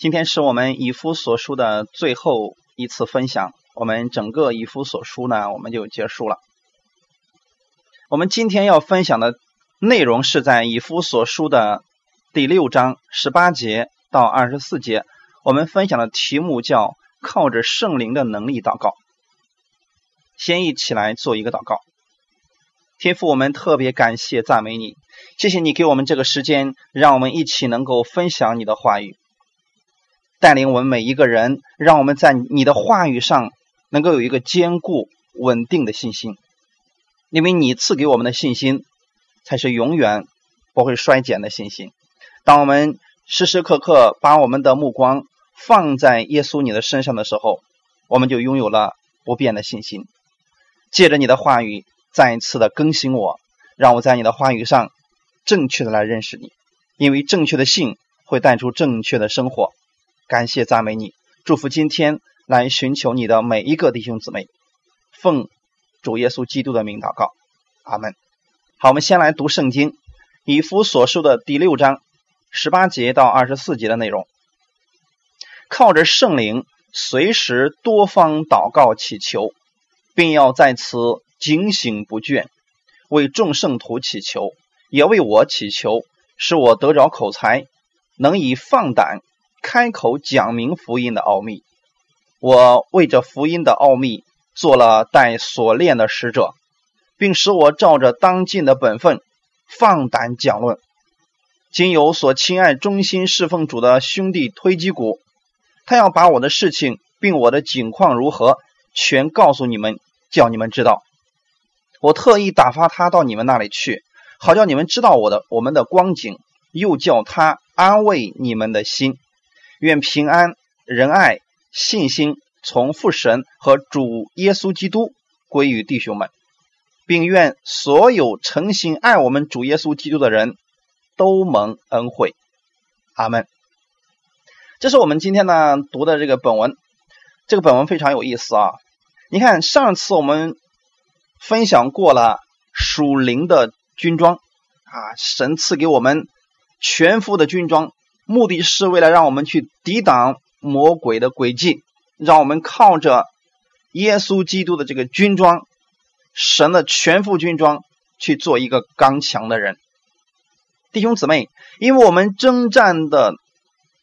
今天是我们以夫所书的最后一次分享，我们整个以夫所书呢，我们就结束了。我们今天要分享的内容是在以夫所书的第六章十八节到二十四节，我们分享的题目叫“靠着圣灵的能力祷告”。先一起来做一个祷告。天父，我们特别感谢赞美你，谢谢你给我们这个时间，让我们一起能够分享你的话语。带领我们每一个人，让我们在你的话语上能够有一个坚固稳定的信心，因为你赐给我们的信心才是永远不会衰减的信心。当我们时时刻刻把我们的目光放在耶稣你的身上的时候，我们就拥有了不变的信心。借着你的话语，再一次的更新我，让我在你的话语上正确的来认识你，因为正确的信会带出正确的生活。感谢赞美你，祝福今天来寻求你的每一个弟兄姊妹，奉主耶稣基督的名祷告，阿门。好，我们先来读圣经，以弗所书的第六章十八节到二十四节的内容。靠着圣灵，随时多方祷告祈求，并要在此警醒不倦，为众圣徒祈求，也为我祈求，使我得着口才，能以放胆。开口讲明福音的奥秘，我为这福音的奥秘做了带锁链的使者，并使我照着当尽的本分放胆讲论。今有所亲爱、忠心侍奉主的兄弟推基谷，他要把我的事情并我的景况如何全告诉你们，叫你们知道。我特意打发他到你们那里去，好叫你们知道我的我们的光景，又叫他安慰你们的心。愿平安、仁爱、信心从父神和主耶稣基督归于弟兄们，并愿所有诚心爱我们主耶稣基督的人都蒙恩惠。阿门。这是我们今天呢读的这个本文，这个本文非常有意思啊！你看，上次我们分享过了属灵的军装啊，神赐给我们全副的军装。目的是为了让我们去抵挡魔鬼的诡计，让我们靠着耶稣基督的这个军装，神的全副军装去做一个刚强的人。弟兄姊妹，因为我们征战的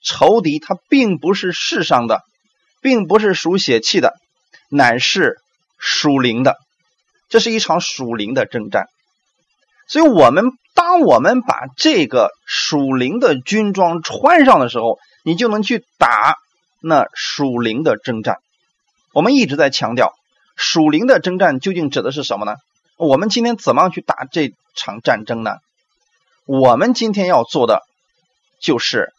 仇敌他并不是世上的，并不是属血气的，乃是属灵的，这是一场属灵的征战。所以，我们当我们把这个属灵的军装穿上的时候，你就能去打那属灵的征战。我们一直在强调，属灵的征战究竟指的是什么呢？我们今天怎么样去打这场战争呢？我们今天要做的就是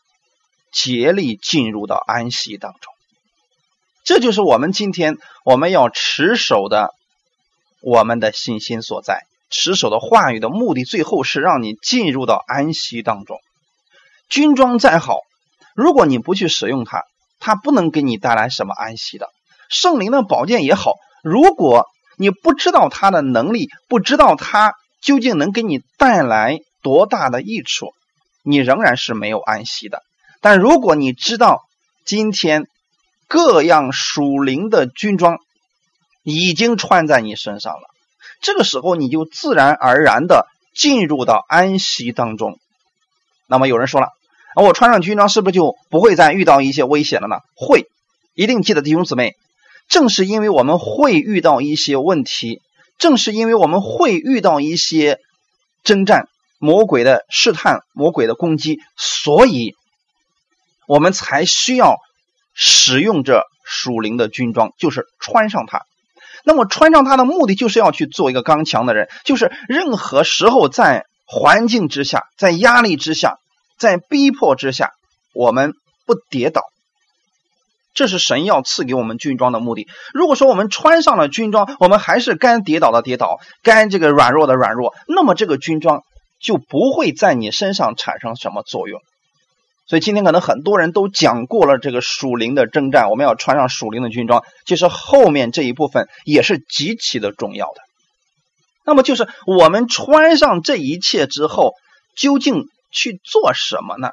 竭力进入到安息当中。这就是我们今天我们要持守的我们的信心所在。持守的话语的目的，最后是让你进入到安息当中。军装再好，如果你不去使用它，它不能给你带来什么安息的。圣灵的宝剑也好，如果你不知道它的能力，不知道它究竟能给你带来多大的益处，你仍然是没有安息的。但如果你知道今天各样属灵的军装已经穿在你身上了。这个时候，你就自然而然的进入到安息当中。那么有人说了，我穿上军装是不是就不会再遇到一些危险了呢？会，一定记得弟兄姊妹，正是因为我们会遇到一些问题，正是因为我们会遇到一些征战、魔鬼的试探、魔鬼的攻击，所以我们才需要使用这属灵的军装，就是穿上它。那么穿上它的目的就是要去做一个刚强的人，就是任何时候在环境之下、在压力之下、在逼迫之下，我们不跌倒。这是神要赐给我们军装的目的。如果说我们穿上了军装，我们还是该跌倒的跌倒，该这个软弱的软弱，那么这个军装就不会在你身上产生什么作用。所以今天可能很多人都讲过了这个属灵的征战，我们要穿上属灵的军装。其实后面这一部分也是极其的重要的。那么就是我们穿上这一切之后，究竟去做什么呢？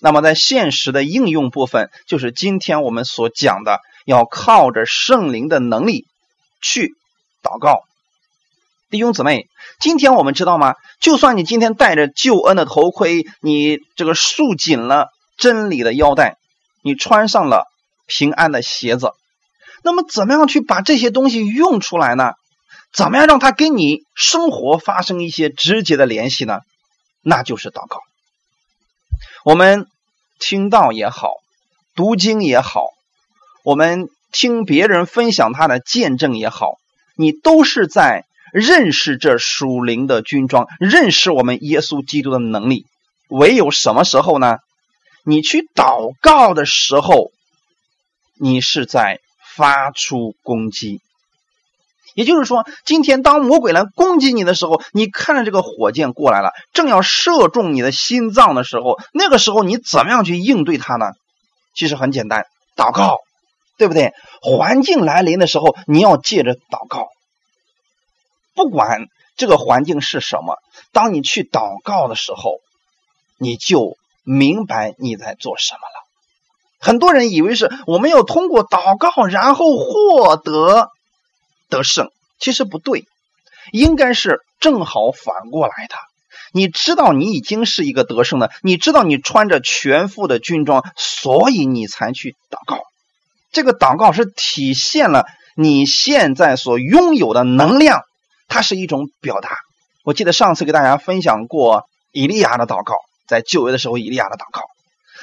那么在现实的应用部分，就是今天我们所讲的，要靠着圣灵的能力去祷告。弟兄姊妹，今天我们知道吗？就算你今天戴着救恩的头盔，你这个束紧了真理的腰带，你穿上了平安的鞋子，那么怎么样去把这些东西用出来呢？怎么样让它跟你生活发生一些直接的联系呢？那就是祷告。我们听到也好，读经也好，我们听别人分享他的见证也好，你都是在认识这属灵的军装，认识我们耶稣基督的能力。唯有什么时候呢？你去祷告的时候，你是在发出攻击。也就是说，今天当魔鬼来攻击你的时候，你看着这个火箭过来了，正要射中你的心脏的时候，那个时候你怎么样去应对它呢？其实很简单，祷告，对不对？环境来临的时候，你要借着祷告。不管这个环境是什么，当你去祷告的时候，你就明白你在做什么了。很多人以为是我们要通过祷告，然后获得。得胜其实不对，应该是正好反过来的。你知道你已经是一个得胜的，你知道你穿着全副的军装，所以你才去祷告。这个祷告是体现了你现在所拥有的能量，它是一种表达。我记得上次给大家分享过以利亚的祷告，在旧约的时候，以利亚的祷告。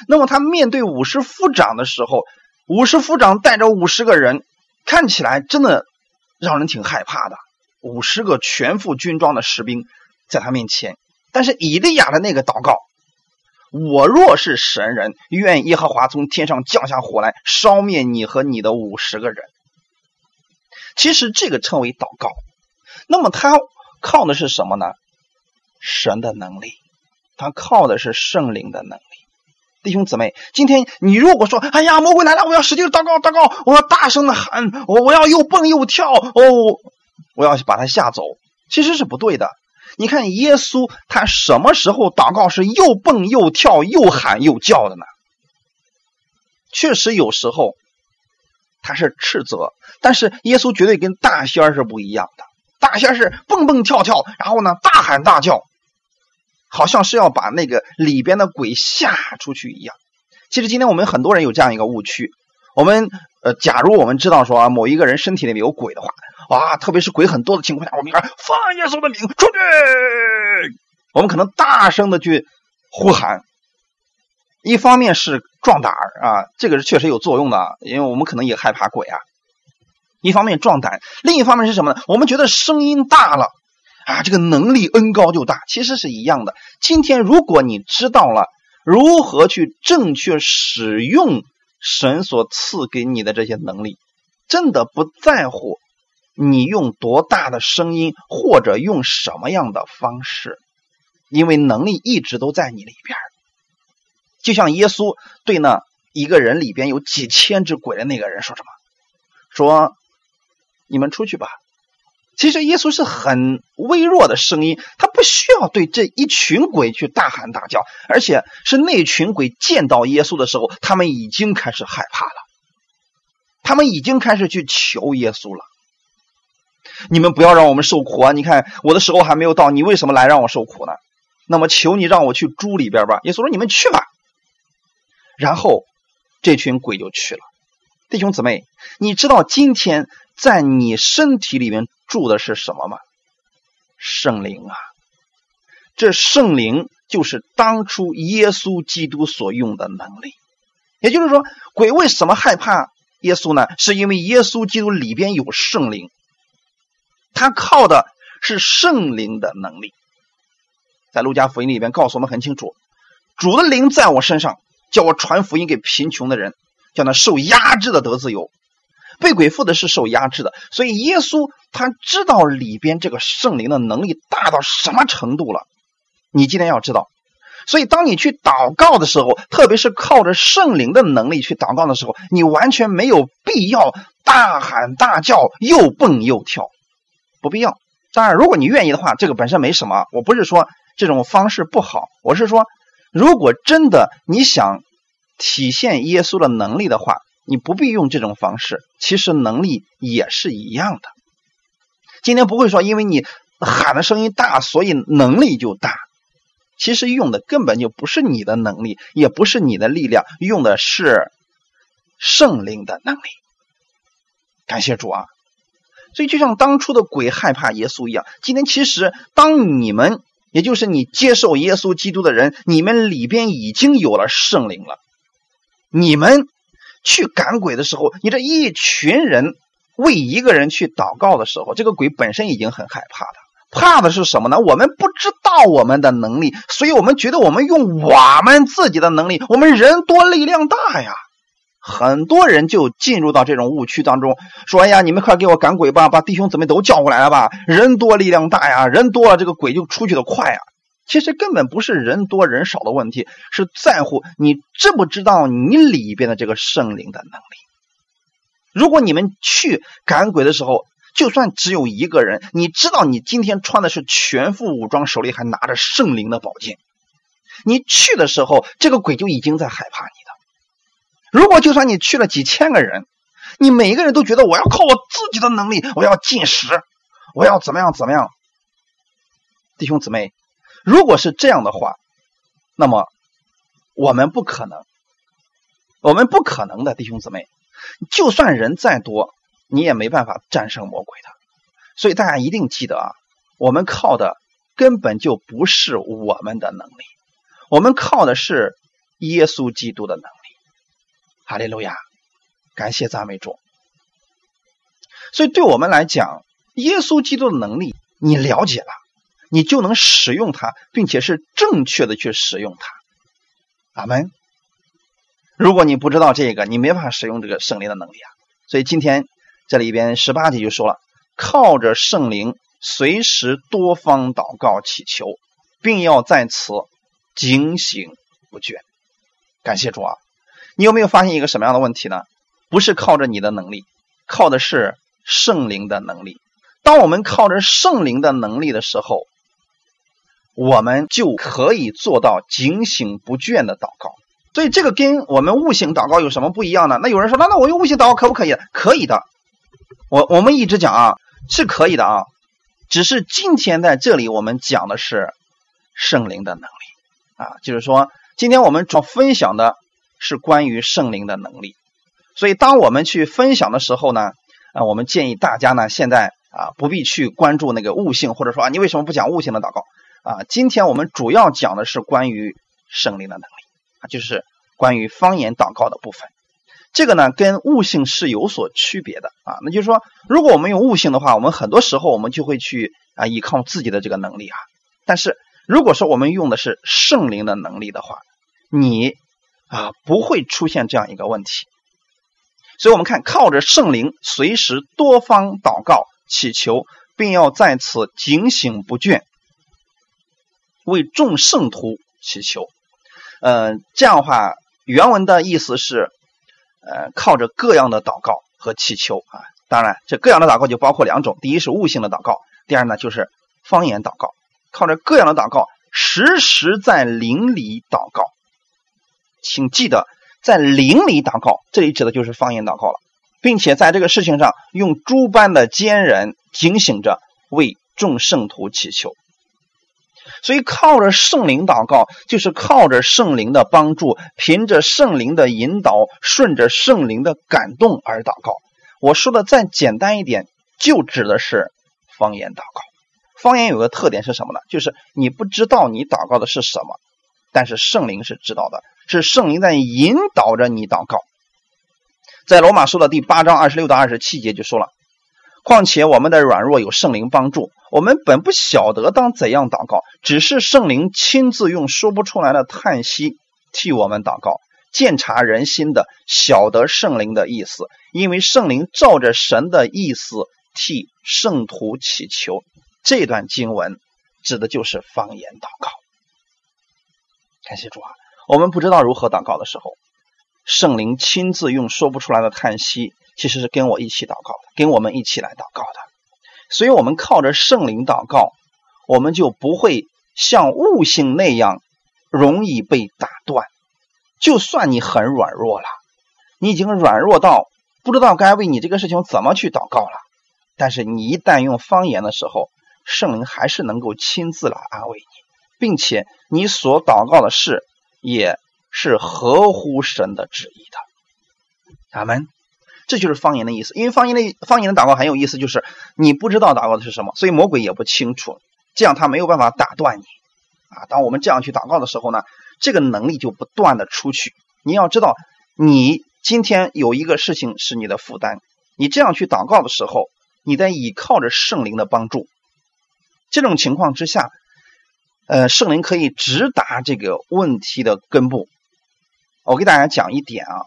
那么他面对五十夫长的时候，五十夫长带着五十个人，看起来真的。让人挺害怕的，五十个全副军装的士兵在他面前。但是以利亚的那个祷告：“我若是神人，愿耶和华从天上降下火来，烧灭你和你的五十个人。”其实这个称为祷告。那么他靠的是什么呢？神的能力，他靠的是圣灵的能力。弟兄姊妹，今天你如果说：“哎呀，魔鬼来了，我要使劲祷告，祷告，我要大声的喊，我我要又蹦又跳，哦，我要把他吓走。”其实是不对的。你看耶稣，他什么时候祷告是又蹦又跳、又喊又叫的呢？确实有时候他是斥责，但是耶稣绝对跟大仙是不一样的。大仙是蹦蹦跳跳，然后呢大喊大叫。好像是要把那个里边的鬼吓出去一样。其实今天我们很多人有这样一个误区：我们呃，假如我们知道说啊，某一个人身体里面有鬼的话，哇，特别是鬼很多的情况下，我们说放耶稣的名出去，我们可能大声的去呼喊。一方面是壮胆儿啊，这个是确实有作用的，因为我们可能也害怕鬼啊。一方面壮胆，另一方面是什么呢？我们觉得声音大了。啊，这个能力恩高就大，其实是一样的。今天如果你知道了如何去正确使用神所赐给你的这些能力，真的不在乎你用多大的声音或者用什么样的方式，因为能力一直都在你里边。就像耶稣对那一个人里边有几千只鬼的那个人说什么？说你们出去吧。其实耶稣是很微弱的声音，他不需要对这一群鬼去大喊大叫，而且是那群鬼见到耶稣的时候，他们已经开始害怕了，他们已经开始去求耶稣了。你们不要让我们受苦啊！你看我的时候还没有到，你为什么来让我受苦呢？那么求你让我去猪里边吧。耶稣说：“你们去吧。”然后这群鬼就去了。弟兄姊妹，你知道今天在你身体里面。住的是什么吗？圣灵啊！这圣灵就是当初耶稣基督所用的能力。也就是说，鬼为什么害怕耶稣呢？是因为耶稣基督里边有圣灵，他靠的是圣灵的能力。在路加福音里边告诉我们很清楚：主的灵在我身上，叫我传福音给贫穷的人，叫那受压制的得自由。被鬼附的是受压制的，所以耶稣他知道里边这个圣灵的能力大到什么程度了。你今天要知道，所以当你去祷告的时候，特别是靠着圣灵的能力去祷告的时候，你完全没有必要大喊大叫、又蹦又跳，不必要。当然，如果你愿意的话，这个本身没什么。我不是说这种方式不好，我是说，如果真的你想体现耶稣的能力的话，你不必用这种方式，其实能力也是一样的。今天不会说，因为你喊的声音大，所以能力就大。其实用的根本就不是你的能力，也不是你的力量，用的是圣灵的能力。感谢主啊！所以就像当初的鬼害怕耶稣一样，今天其实当你们，也就是你接受耶稣基督的人，你们里边已经有了圣灵了。你们去赶鬼的时候，你这一群人为一个人去祷告的时候，这个鬼本身已经很害怕的。怕的是什么呢？我们不知道我们的能力，所以我们觉得我们用我们自己的能力，我们人多力量大呀。很多人就进入到这种误区当中，说：“哎呀，你们快给我赶鬼吧，把弟兄姊妹都叫过来了吧，人多力量大呀，人多了这个鬼就出去的快呀。”其实根本不是人多人少的问题，是在乎你知不知道你里边的这个圣灵的能力。如果你们去赶鬼的时候，就算只有一个人，你知道你今天穿的是全副武装，手里还拿着圣灵的宝剑，你去的时候，这个鬼就已经在害怕你的。如果就算你去了几千个人，你每一个人都觉得我要靠我自己的能力，我要进食，我要怎么样怎么样，弟兄姊妹，如果是这样的话，那么我们不可能，我们不可能的，弟兄姊妹，就算人再多。你也没办法战胜魔鬼的，所以大家一定记得啊，我们靠的根本就不是我们的能力，我们靠的是耶稣基督的能力。哈利路亚，感谢赞美主。所以对我们来讲，耶稣基督的能力你了解了，你就能使用它，并且是正确的去使用它。阿门。如果你不知道这个，你没法使用这个圣灵的能力啊。所以今天。这里边十八节就说了，靠着圣灵，随时多方祷告祈求，并要在此警醒不倦。感谢主啊！你有没有发现一个什么样的问题呢？不是靠着你的能力，靠的是圣灵的能力。当我们靠着圣灵的能力的时候，我们就可以做到警醒不倦的祷告。所以这个跟我们悟性祷告有什么不一样呢？那有人说，那那我用悟性祷告可不可以？可以的。我我们一直讲啊，是可以的啊，只是今天在这里我们讲的是圣灵的能力啊，就是说今天我们主要分享的是关于圣灵的能力，所以当我们去分享的时候呢，啊，我们建议大家呢现在啊不必去关注那个悟性，或者说啊你为什么不讲悟性的祷告啊？今天我们主要讲的是关于圣灵的能力啊，就是关于方言祷告的部分。这个呢，跟悟性是有所区别的啊。那就是说，如果我们用悟性的话，我们很多时候我们就会去啊依靠自己的这个能力啊。但是如果说我们用的是圣灵的能力的话，你啊不会出现这样一个问题。所以，我们看靠着圣灵，随时多方祷告祈求，并要在此警醒不倦，为众圣徒祈求。嗯，这样的话，原文的意思是。呃，靠着各样的祷告和祈求啊，当然，这各样的祷告就包括两种：第一是悟性的祷告，第二呢就是方言祷告。靠着各样的祷告，时时在灵里祷告。请记得，在灵里祷告，这里指的就是方言祷告了，并且在这个事情上用诸般的坚忍警醒着，为众圣徒祈求。所以，靠着圣灵祷告，就是靠着圣灵的帮助，凭着圣灵的引导，顺着圣灵的感动而祷告。我说的再简单一点，就指的是方言祷告。方言有个特点是什么呢？就是你不知道你祷告的是什么，但是圣灵是知道的，是圣灵在引导着你祷告。在罗马书的第八章二十六到二十七节就说了。况且我们的软弱有圣灵帮助，我们本不晓得当怎样祷告，只是圣灵亲自用说不出来的叹息替我们祷告，鉴察人心的，晓得圣灵的意思，因为圣灵照着神的意思替圣徒祈求。这段经文指的就是方言祷告。感谢主啊！我们不知道如何祷告的时候，圣灵亲自用说不出来的叹息。其实是跟我一起祷告的，跟我们一起来祷告的，所以，我们靠着圣灵祷告，我们就不会像悟性那样容易被打断。就算你很软弱了，你已经软弱到不知道该为你这个事情怎么去祷告了，但是你一旦用方言的时候，圣灵还是能够亲自来安慰你，并且你所祷告的事也是合乎神的旨意的。阿门。这就是方言的意思，因为方言的方言的祷告很有意思，就是你不知道祷告的是什么，所以魔鬼也不清楚，这样他没有办法打断你。啊，当我们这样去祷告的时候呢，这个能力就不断的出去。你要知道，你今天有一个事情是你的负担，你这样去祷告的时候，你在倚靠着圣灵的帮助。这种情况之下，呃，圣灵可以直达这个问题的根部。我给大家讲一点啊，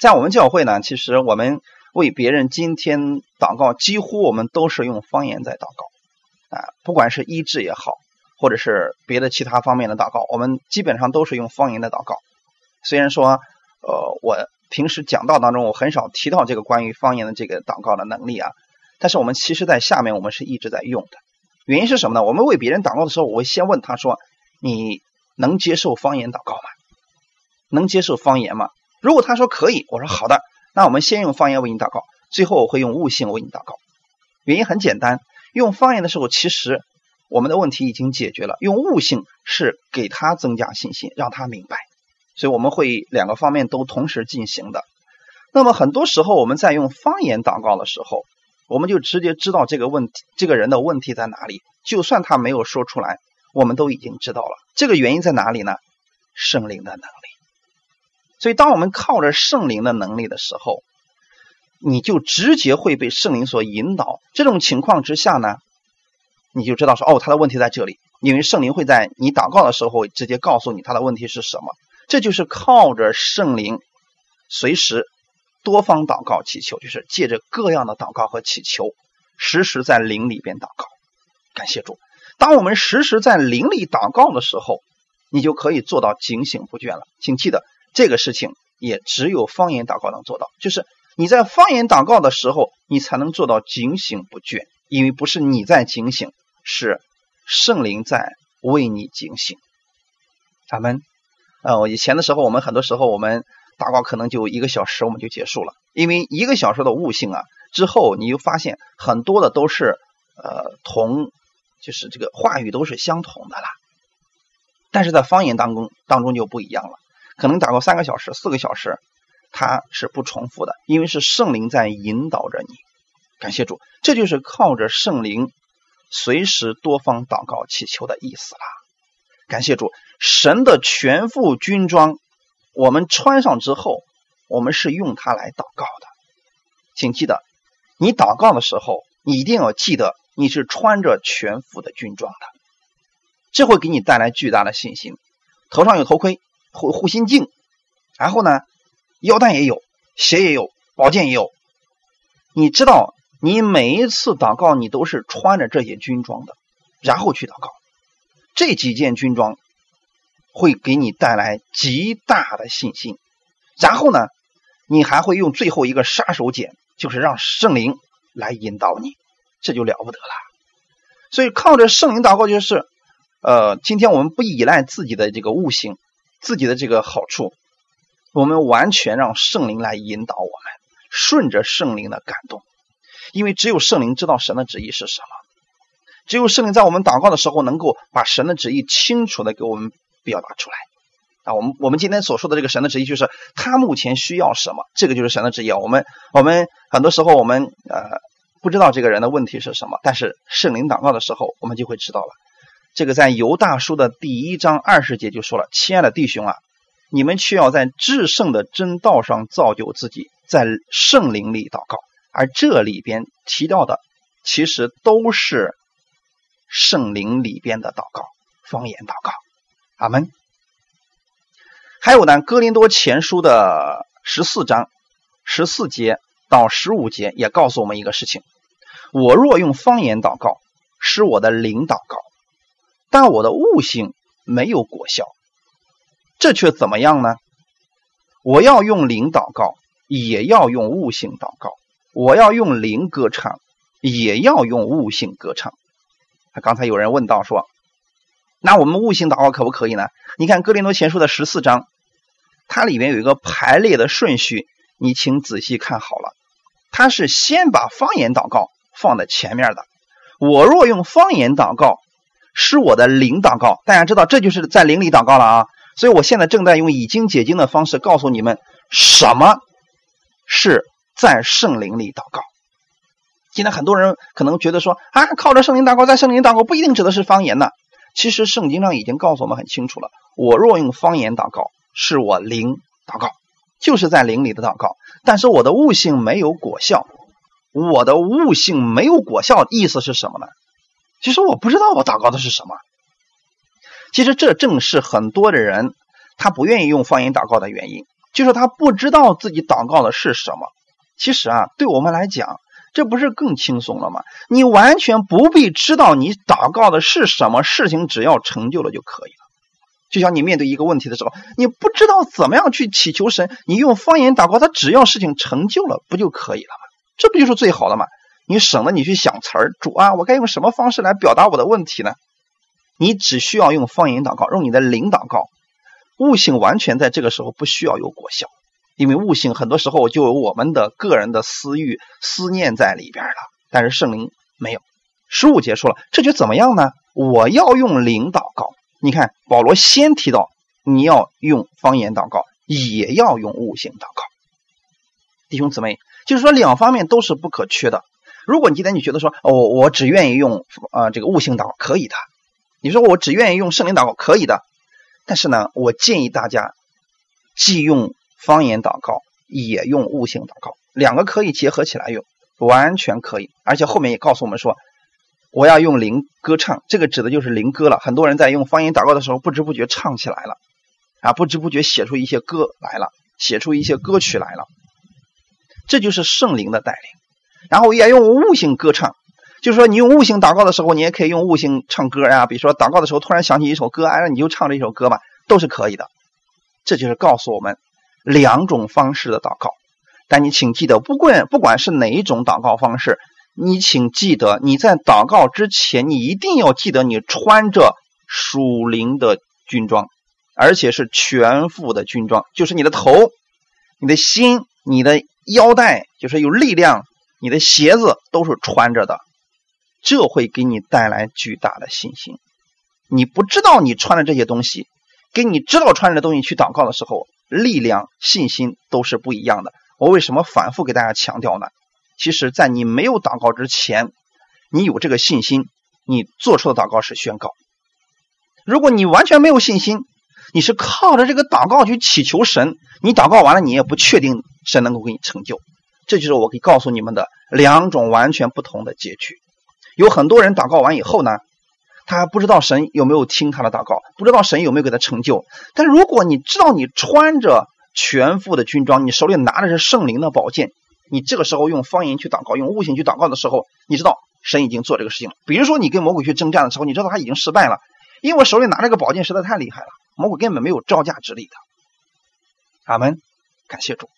在我们教会呢，其实我们为别人今天祷告，几乎我们都是用方言在祷告啊，不管是医治也好。或者是别的其他方面的祷告，我们基本上都是用方言的祷告。虽然说，呃，我平时讲道当中我很少提到这个关于方言的这个祷告的能力啊，但是我们其实在下面我们是一直在用的。原因是什么呢？我们为别人祷告的时候，我会先问他说：“你能接受方言祷告吗？能接受方言吗？”如果他说可以，我说好的，那我们先用方言为你祷告，最后我会用悟性为你祷告。原因很简单，用方言的时候其实。我们的问题已经解决了，用悟性是给他增加信心，让他明白，所以我们会两个方面都同时进行的。那么很多时候我们在用方言祷告的时候，我们就直接知道这个问题，这个人的问题在哪里。就算他没有说出来，我们都已经知道了这个原因在哪里呢？圣灵的能力。所以当我们靠着圣灵的能力的时候，你就直接会被圣灵所引导。这种情况之下呢？你就知道说哦，他的问题在这里，因为圣灵会在你祷告的时候直接告诉你他的问题是什么。这就是靠着圣灵，随时多方祷告祈求，就是借着各样的祷告和祈求，时时在灵里边祷告。感谢主，当我们时时在灵里祷告的时候，你就可以做到警醒不倦了。请记得这个事情也只有方言祷告能做到，就是你在方言祷告的时候，你才能做到警醒不倦，因为不是你在警醒。是圣灵在为你警醒，咱们呃，以前的时候，我们很多时候我们祷告可能就一个小时，我们就结束了，因为一个小时的悟性啊，之后你就发现很多的都是呃同，就是这个话语都是相同的啦。但是在方言当中当中就不一样了，可能祷告三个小时、四个小时，它是不重复的，因为是圣灵在引导着你。感谢主，这就是靠着圣灵。随时多方祷告祈求的意思啦。感谢主，神的全副军装，我们穿上之后，我们是用它来祷告的。请记得，你祷告的时候，你一定要记得你是穿着全副的军装的，这会给你带来巨大的信心。头上有头盔、护护心镜，然后呢，腰带也有，鞋也有，宝剑也有。你知道。你每一次祷告，你都是穿着这些军装的，然后去祷告。这几件军装会给你带来极大的信心。然后呢，你还会用最后一个杀手锏，就是让圣灵来引导你，这就了不得了。所以靠着圣灵祷告，就是呃，今天我们不依赖自己的这个悟性，自己的这个好处，我们完全让圣灵来引导我们，顺着圣灵的感动。因为只有圣灵知道神的旨意是什么，只有圣灵在我们祷告的时候，能够把神的旨意清楚的给我们表达出来。啊，我们我们今天所说的这个神的旨意，就是他目前需要什么，这个就是神的旨意。我们我们很多时候我们呃不知道这个人的问题是什么，但是圣灵祷告的时候，我们就会知道了。这个在犹大书的第一章二十节就说了：“亲爱的弟兄啊，你们却要在至圣的真道上造就自己，在圣灵里祷告。”而这里边提到的，其实都是圣灵里边的祷告，方言祷告。阿门。还有呢，《哥林多前书》的十四章十四节到十五节也告诉我们一个事情：我若用方言祷告，是我的灵祷告，但我的悟性没有果效，这却怎么样呢？我要用灵祷告，也要用悟性祷告。我要用灵歌唱，也要用悟性歌唱。刚才有人问到说：“那我们悟性祷告可不可以呢？你看《哥林多前书》的十四章，它里面有一个排列的顺序，你请仔细看好了。它是先把方言祷告放在前面的。我若用方言祷告，是我的灵祷告。大家知道，这就是在灵里祷告了啊。所以我现在正在用已经解经的方式告诉你们，什么是在圣灵里祷告。现在很多人可能觉得说啊，靠着圣灵祷告，在圣灵祷告不一定指的是方言呢。其实圣经上已经告诉我们很清楚了。我若用方言祷告，是我灵祷告，就是在灵里的祷告。但是我的悟性没有果效，我的悟性没有果效，意思是什么呢？其实我不知道我祷告的是什么。其实这正是很多的人他不愿意用方言祷告的原因，就是他不知道自己祷告的是什么。其实啊，对我们来讲，这不是更轻松了吗？你完全不必知道你祷告的是什么事情，只要成就了就可以了。就像你面对一个问题的时候，你不知道怎么样去祈求神，你用方言祷告，他只要事情成就了，不就可以了吗？这不就是最好的吗？你省得你去想词儿，主啊，我该用什么方式来表达我的问题呢？你只需要用方言祷告，用你的灵祷告，悟性完全在这个时候不需要有果效，因为悟性很多时候就有我们的个人的私欲、思念在里边了。但是圣灵没有。十五节说了，这就怎么样呢？我要用灵祷告。你看，保罗先提到你要用方言祷告，也要用悟性祷告。弟兄姊妹，就是说两方面都是不可缺的。如果你今天你觉得说，哦，我只愿意用啊这个悟性祷告，可以的。你说我只愿意用圣灵祷告，可以的。但是呢，我建议大家既用方言祷告，也用悟性祷告，两个可以结合起来用，完全可以。而且后面也告诉我们说。我要用灵歌唱，这个指的就是灵歌了。很多人在用方言祷告的时候，不知不觉唱起来了，啊，不知不觉写出一些歌来了，写出一些歌曲来了。这就是圣灵的带领。然后也用悟性歌唱，就是说你用悟性祷告的时候，你也可以用悟性唱歌呀。比如说祷告的时候突然想起一首歌，哎，你就唱这首歌吧，都是可以的。这就是告诉我们两种方式的祷告。但你请记得，不管不管是哪一种祷告方式。你请记得，你在祷告之前，你一定要记得，你穿着属灵的军装，而且是全副的军装，就是你的头、你的心、你的腰带，就是有力量，你的鞋子都是穿着的，这会给你带来巨大的信心。你不知道你穿的这些东西，跟你知道穿着的东西去祷告的时候，力量、信心都是不一样的。我为什么反复给大家强调呢？其实，在你没有祷告之前，你有这个信心，你做出的祷告是宣告。如果你完全没有信心，你是靠着这个祷告去祈求神，你祷告完了，你也不确定神能够给你成就。这就是我可以告诉你们的两种完全不同的结局。有很多人祷告完以后呢，他还不知道神有没有听他的祷告，不知道神有没有给他成就。但如果你知道你穿着全副的军装，你手里拿的是圣灵的宝剑。你这个时候用方言去祷告，用悟性去祷告的时候，你知道神已经做这个事情了。比如说你跟魔鬼去征战的时候，你知道他已经失败了，因为我手里拿这个宝剑实在太厉害了，魔鬼根本没有招架之力的。阿门，感谢主。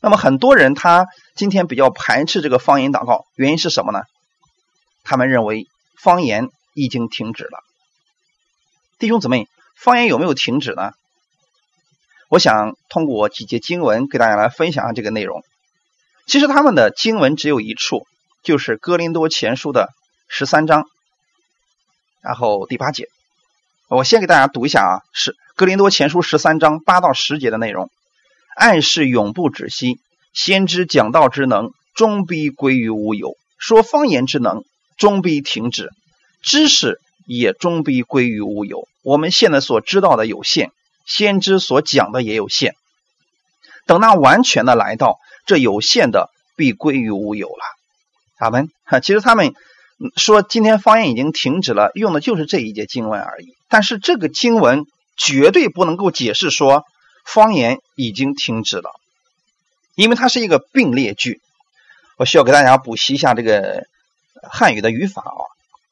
那么很多人他今天比较排斥这个方言祷告，原因是什么呢？他们认为方言已经停止了。弟兄姊妹，方言有没有停止呢？我想通过几节经文给大家来分享下这个内容。其实他们的经文只有一处，就是《哥林多前书》的十三章，然后第八节。我先给大家读一下啊，是《哥林多前书》十三章八到十节的内容。暗示永不止息，先知讲道之能终必归于无有，说方言之能终必停止，知识也终必归于无有。我们现在所知道的有限，先知所讲的也有限。等那完全的来到。这有限的必归于无有了，他们哈，其实他们说今天方言已经停止了，用的就是这一节经文而已。但是这个经文绝对不能够解释说方言已经停止了，因为它是一个并列句。我需要给大家补习一下这个汉语的语法啊。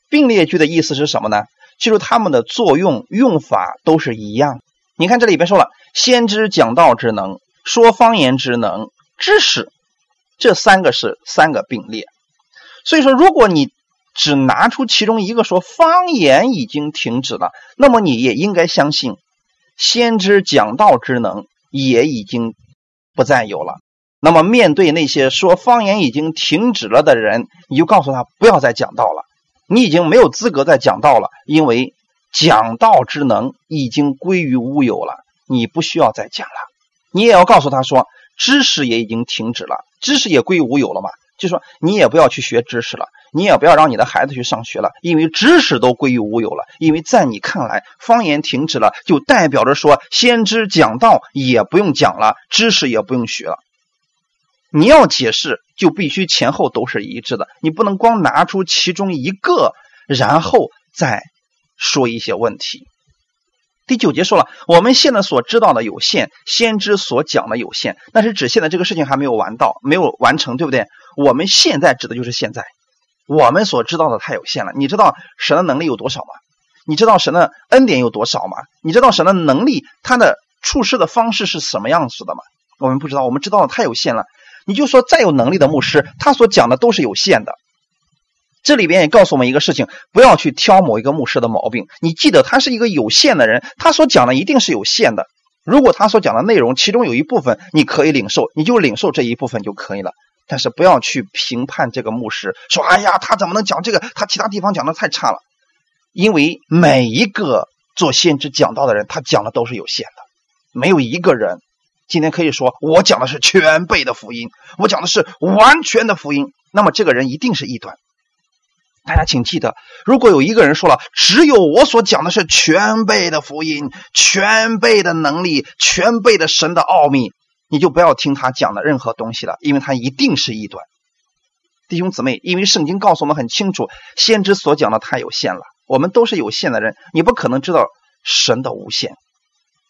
并列句的意思是什么呢？就是它们的作用用法都是一样。你看这里边说了，先知讲道之能，说方言之能。知识，这三个是三个并列，所以说，如果你只拿出其中一个说方言已经停止了，那么你也应该相信，先知讲道之能也已经不再有了。那么面对那些说方言已经停止了的人，你就告诉他不要再讲道了，你已经没有资格再讲道了，因为讲道之能已经归于乌有了，你不需要再讲了。你也要告诉他说，知识也已经停止了，知识也归于乌有了嘛。就说你也不要去学知识了，你也不要让你的孩子去上学了，因为知识都归于无有了。因为在你看来，方言停止了，就代表着说，先知讲道也不用讲了，知识也不用学了。你要解释，就必须前后都是一致的，你不能光拿出其中一个，然后再说一些问题。第九节说了，我们现在所知道的有限，先知所讲的有限，那是指现在这个事情还没有完到，没有完成，对不对？我们现在指的就是现在，我们所知道的太有限了。你知道神的能力有多少吗？你知道神的恩典有多少吗？你知道神的能力他的处事的方式是什么样子的吗？我们不知道，我们知道的太有限了。你就说再有能力的牧师，他所讲的都是有限的。这里边也告诉我们一个事情：不要去挑某一个牧师的毛病。你记得他是一个有限的人，他所讲的一定是有限的。如果他所讲的内容其中有一部分你可以领受，你就领受这一部分就可以了。但是不要去评判这个牧师，说：“哎呀，他怎么能讲这个？他其他地方讲的太差了。”因为每一个做先知讲道的人，他讲的都是有限的，没有一个人今天可以说我讲的是全备的福音，我讲的是完全的福音。那么这个人一定是异端。大家请记得，如果有一个人说了只有我所讲的是全备的福音、全备的能力、全备的神的奥秘，你就不要听他讲的任何东西了，因为他一定是异端。弟兄姊妹，因为圣经告诉我们很清楚，先知所讲的太有限了，我们都是有限的人，你不可能知道神的无限。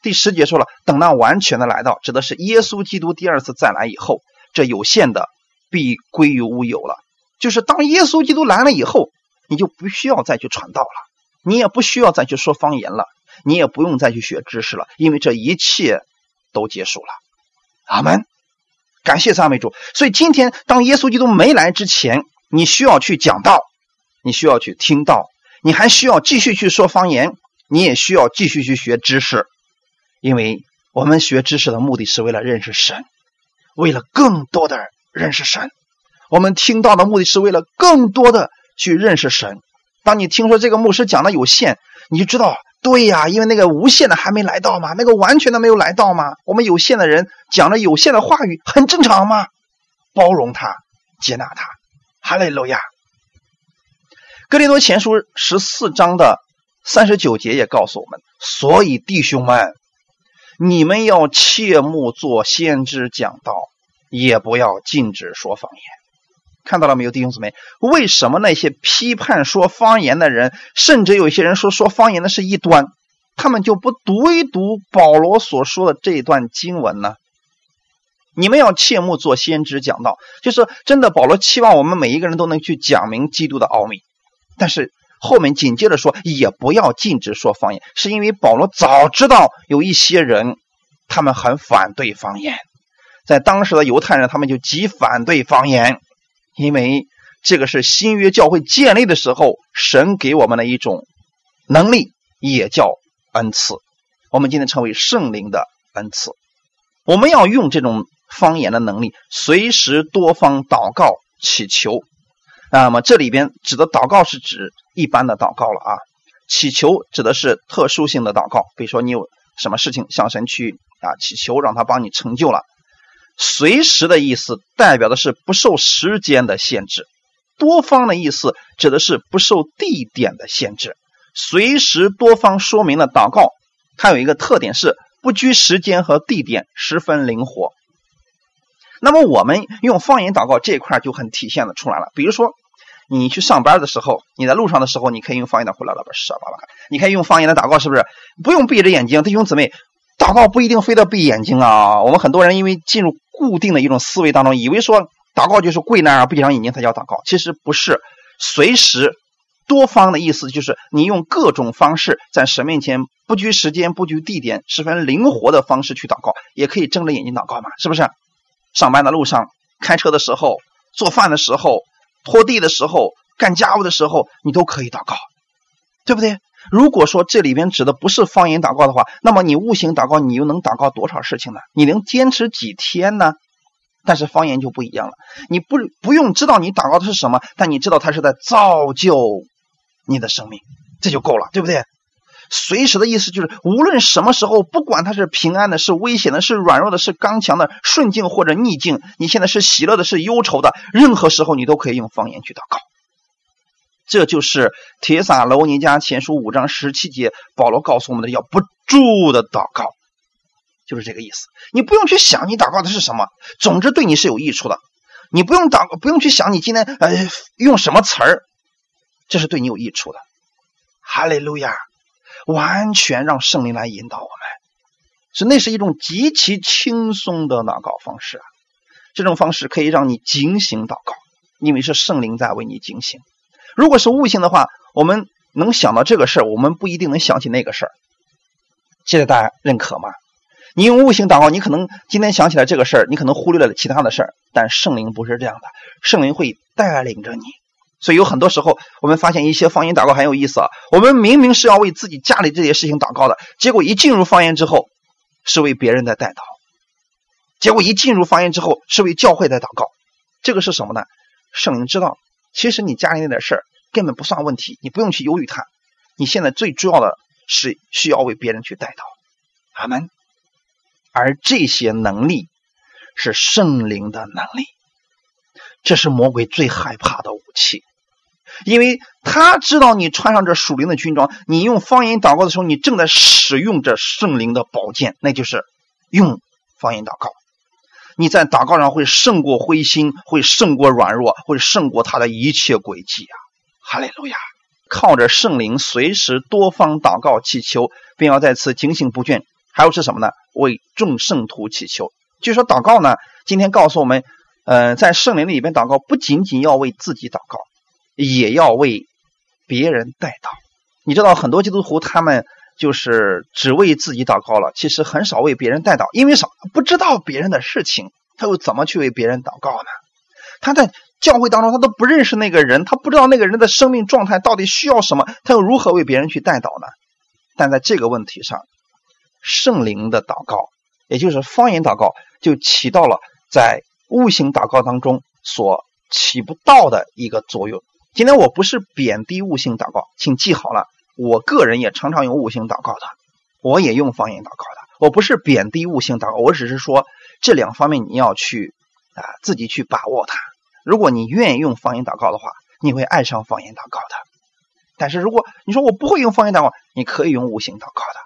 第十节说了，等那完全的来到，指的是耶稣基督第二次再来以后，这有限的必归于无有了。就是当耶稣基督来了以后，你就不需要再去传道了，你也不需要再去说方言了，你也不用再去学知识了，因为这一切都结束了。阿门，感谢赞美主。所以今天当耶稣基督没来之前，你需要去讲道，你需要去听道，你还需要继续去说方言，你也需要继续去学知识，因为我们学知识的目的是为了认识神，为了更多的认识神。我们听到的目的是为了更多的去认识神。当你听说这个牧师讲的有限，你就知道，对呀，因为那个无限的还没来到嘛，那个完全的没有来到嘛。我们有限的人讲了有限的话语，很正常嘛，包容他，接纳他。哈利路亚。格林多前书十四章的三十九节也告诉我们，所以弟兄们，你们要切莫做先知讲道，也不要禁止说方言。看到了没有，弟兄姊妹？为什么那些批判说方言的人，甚至有些人说说方言的是一端，他们就不读一读保罗所说的这段经文呢？你们要切莫做先知讲道，就是真的。保罗期望我们每一个人都能去讲明基督的奥秘，但是后面紧接着说，也不要禁止说方言，是因为保罗早知道有一些人，他们很反对方言，在当时的犹太人，他们就极反对方言。因为这个是新约教会建立的时候，神给我们的一种能力，也叫恩赐。我们今天称为圣灵的恩赐。我们要用这种方言的能力，随时多方祷告祈求。那么这里边指的祷告是指一般的祷告了啊，祈求指的是特殊性的祷告，比如说你有什么事情向神去啊祈求，让他帮你成就了。随时的意思代表的是不受时间的限制，多方的意思指的是不受地点的限制。随时多方说明的祷告，它有一个特点是不拘时间和地点，十分灵活。那么我们用方言祷告这一块就很体现的出来了。比如说你去上班的时候，你在路上的时候，你可以用方言祷告，老板是啊，爸爸，你可以用方言的祷告，是不是？不用闭着眼睛，弟兄姊妹，祷告不一定非得闭眼睛啊。我们很多人因为进入固定的一种思维当中，以为说祷告就是跪那儿闭上眼睛才叫祷告，其实不是。随时多方的意思就是你用各种方式在神面前不拘时间、不拘地点、十分灵活的方式去祷告，也可以睁着眼睛祷告嘛，是不是？上班的路上、开车的时候、做饭的时候、拖地的时候、干家务的时候，你都可以祷告，对不对？如果说这里边指的不是方言祷告的话，那么你悟性祷告，你又能祷告多少事情呢？你能坚持几天呢？但是方言就不一样了，你不不用知道你祷告的是什么，但你知道它是在造就你的生命，这就够了，对不对？随时的意思就是，无论什么时候，不管它是平安的、是危险的、是软弱的、是刚强的、顺境或者逆境，你现在是喜乐的、是忧愁的，任何时候你都可以用方言去祷告。这就是《铁撒罗尼迦前书》五章十七节，保罗告诉我们的要不住的祷告，就是这个意思。你不用去想你祷告的是什么，总之对你是有益处的。你不用祷，不用去想你今天呃用什么词儿，这是对你有益处的。哈利路亚，完全让圣灵来引导我们，是那是一种极其轻松的祷告方式啊。这种方式可以让你警醒祷告，因为是圣灵在为你警醒。如果是悟性的话，我们能想到这个事儿，我们不一定能想起那个事儿。现在大家认可吗？你用悟性祷告，你可能今天想起来这个事儿，你可能忽略了其他的事儿。但圣灵不是这样的，圣灵会带领着你。所以有很多时候，我们发现一些方言祷告很有意思啊。我们明明是要为自己家里这些事情祷告的，结果一进入方言之后，是为别人在代祷；结果一进入方言之后，是为教会在祷告。这个是什么呢？圣灵知道。其实你家里那点事儿根本不算问题，你不用去忧虑它。你现在最重要的是需要为别人去带祷，阿门。而这些能力是圣灵的能力，这是魔鬼最害怕的武器，因为他知道你穿上这属灵的军装，你用方言祷告的时候，你正在使用着圣灵的宝剑，那就是用方言祷告。你在祷告上会胜过灰心，会胜过软弱，会胜过他的一切诡计啊！哈利路亚！靠着圣灵，随时多方祷告祈求，并要在此警醒不倦。还有是什么呢？为众圣徒祈求。据说祷告呢，今天告诉我们，呃，在圣灵里边祷告，不仅仅要为自己祷告，也要为别人代祷。你知道很多基督徒他们。就是只为自己祷告了，其实很少为别人代祷，因为什？不知道别人的事情，他又怎么去为别人祷告呢？他在教会当中，他都不认识那个人，他不知道那个人的生命状态到底需要什么，他又如何为别人去代祷呢？但在这个问题上，圣灵的祷告，也就是方言祷告，就起到了在悟性祷告当中所起不到的一个作用。今天我不是贬低悟性祷告，请记好了。我个人也常常用悟性祷告的，我也用方言祷告的。我不是贬低悟性祷告，我只是说这两方面你要去啊自己去把握它。如果你愿意用方言祷告的话，你会爱上方言祷告的。但是如果你说我不会用方言祷告，你可以用悟性祷告的。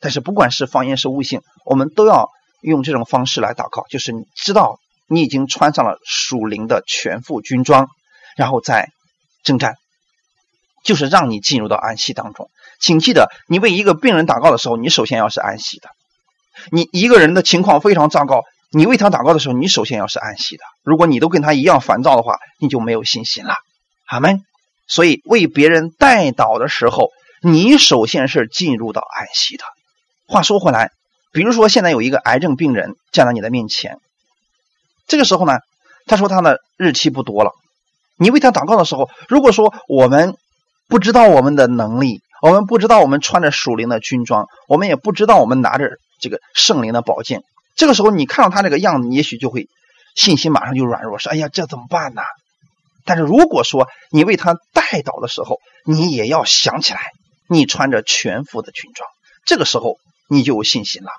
但是不管是方言是悟性，我们都要用这种方式来祷告，就是你知道你已经穿上了属灵的全副军装，然后再征战。就是让你进入到安息当中，请记得，你为一个病人祷告的时候，你首先要是安息的。你一个人的情况非常糟糕，你为他祷告的时候，你首先要是安息的。如果你都跟他一样烦躁的话，你就没有信心了。阿门。所以为别人代祷的时候，你首先是进入到安息的。话说回来，比如说现在有一个癌症病人站在你的面前，这个时候呢，他说他的日期不多了，你为他祷告的时候，如果说我们不知道我们的能力，我们不知道我们穿着属灵的军装，我们也不知道我们拿着这个圣灵的宝剑。这个时候，你看到他这个样子，你也许就会信心马上就软弱，说：“哎呀，这怎么办呢？”但是如果说你为他带祷的时候，你也要想起来，你穿着全副的军装，这个时候你就有信心了。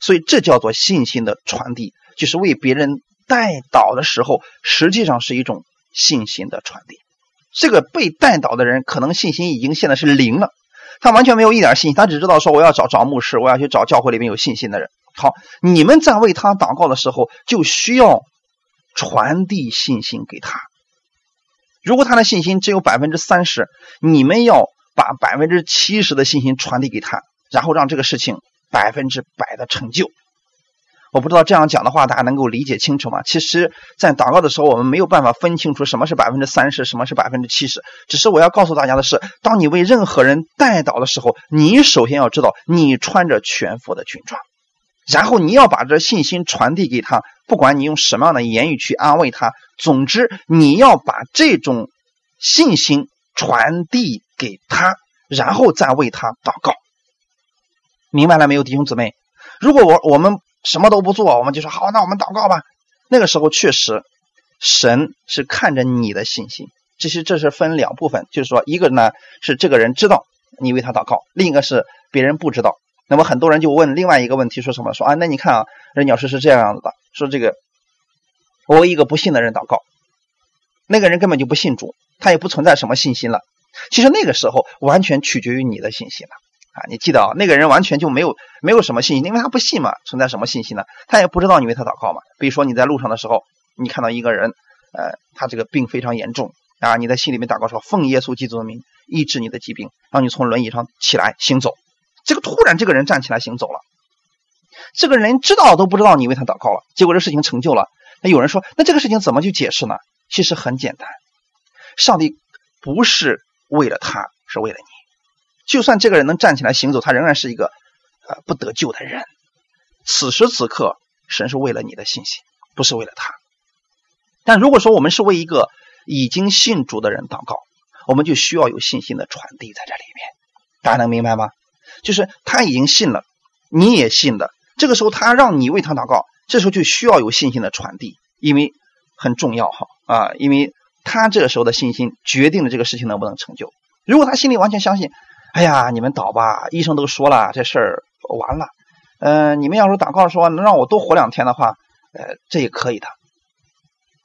所以这叫做信心的传递，就是为别人带祷的时候，实际上是一种信心的传递。这个被带倒的人可能信心已经现在是零了，他完全没有一点信心，他只知道说我要找找牧师，我要去找教会里面有信心的人。好，你们在为他祷告的时候，就需要传递信心给他。如果他的信心只有百分之三十，你们要把百分之七十的信心传递给他，然后让这个事情百分之百的成就。我不知道这样讲的话，大家能够理解清楚吗？其实，在祷告的时候，我们没有办法分清楚什么是百分之三十，什么是百分之七十。只是我要告诉大家的是，当你为任何人代祷的时候，你首先要知道你穿着全副的军装，然后你要把这信心传递给他。不管你用什么样的言语去安慰他，总之你要把这种信心传递给他，然后再为他祷告。明白了没有，弟兄姊妹？如果我我们什么都不做，我们就说好，那我们祷告吧。那个时候确实，神是看着你的信心。这是这是分两部分，就是说，一个呢是这个人知道你为他祷告，另一个是别人不知道。那么很多人就问另外一个问题，说什么？说啊，那你看啊，任鸟师是这样子的，说这个我为一个不信的人祷告，那个人根本就不信主，他也不存在什么信心了。其实那个时候完全取决于你的信心了啊！你记得啊，那个人完全就没有没有什么信心，因为他不信嘛，存在什么信心呢？他也不知道你为他祷告嘛。比如说你在路上的时候，你看到一个人，呃，他这个病非常严重。啊！你在心里面祷告说：“奉耶稣基督的名医治你的疾病，让你从轮椅上起来行走。”这个突然，这个人站起来行走了。这个人知道都不知道你为他祷告了，结果这事情成就了。那有人说：“那这个事情怎么去解释呢？”其实很简单，上帝不是为了他，是为了你。就算这个人能站起来行走，他仍然是一个呃不得救的人。此时此刻，神是为了你的信心，不是为了他。但如果说我们是为一个，已经信主的人祷告，我们就需要有信心的传递在这里面，大家能明白吗？就是他已经信了，你也信了，这个时候他让你为他祷告，这时候就需要有信心的传递，因为很重要哈啊，因为他这个时候的信心决定了这个事情能不能成就。如果他心里完全相信，哎呀，你们祷吧，医生都说了这事儿完了，嗯，你们要是祷告说能让我多活两天的话，呃，这也可以的。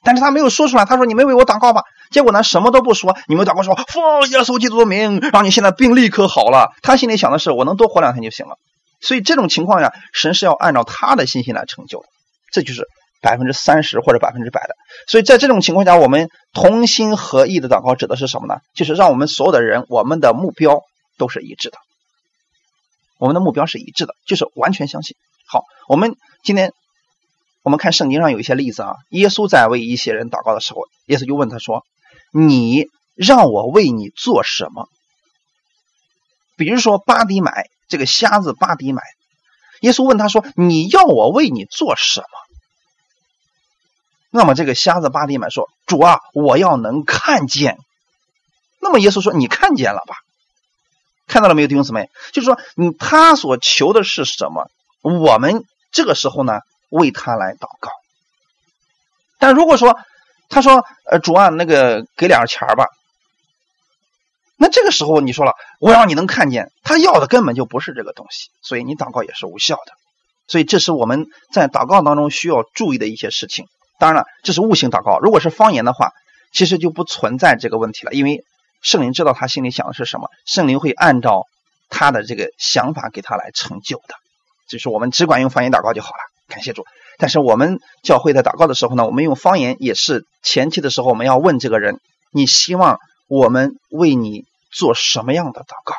但是他没有说出来，他说：“你们为我祷告吧。”结果呢，什么都不说。你们祷告说：“奉耶稣基督的名，让你现在病立刻好了。”他心里想的是：“我能多活两天就行了。”所以这种情况下，神是要按照他的信心来成就的，这就是百分之三十或者百分之百的。所以在这种情况下，我们同心合意的祷告指的是什么呢？就是让我们所有的人，我们的目标都是一致的。我们的目标是一致的，就是完全相信。好，我们今天。我们看圣经上有一些例子啊，耶稣在为一些人祷告的时候，耶稣就问他说：“你让我为你做什么？”比如说巴迪买这个瞎子巴迪买，耶稣问他说：“你要我为你做什么？”那么这个瞎子巴迪买说：“主啊，我要能看见。”那么耶稣说：“你看见了吧？看到了没有，弟兄姊妹？就是说，你他所求的是什么？我们这个时候呢？”为他来祷告，但如果说他说：“呃，主啊，那个给两钱吧。”那这个时候你说了，我让你能看见，他要的根本就不是这个东西，所以你祷告也是无效的。所以这是我们在祷告当中需要注意的一些事情。当然了，这是悟性祷告。如果是方言的话，其实就不存在这个问题了，因为圣灵知道他心里想的是什么，圣灵会按照他的这个想法给他来成就的。就是我们只管用方言祷告就好了。感谢主，但是我们教会在祷告的时候呢，我们用方言也是前期的时候，我们要问这个人：你希望我们为你做什么样的祷告？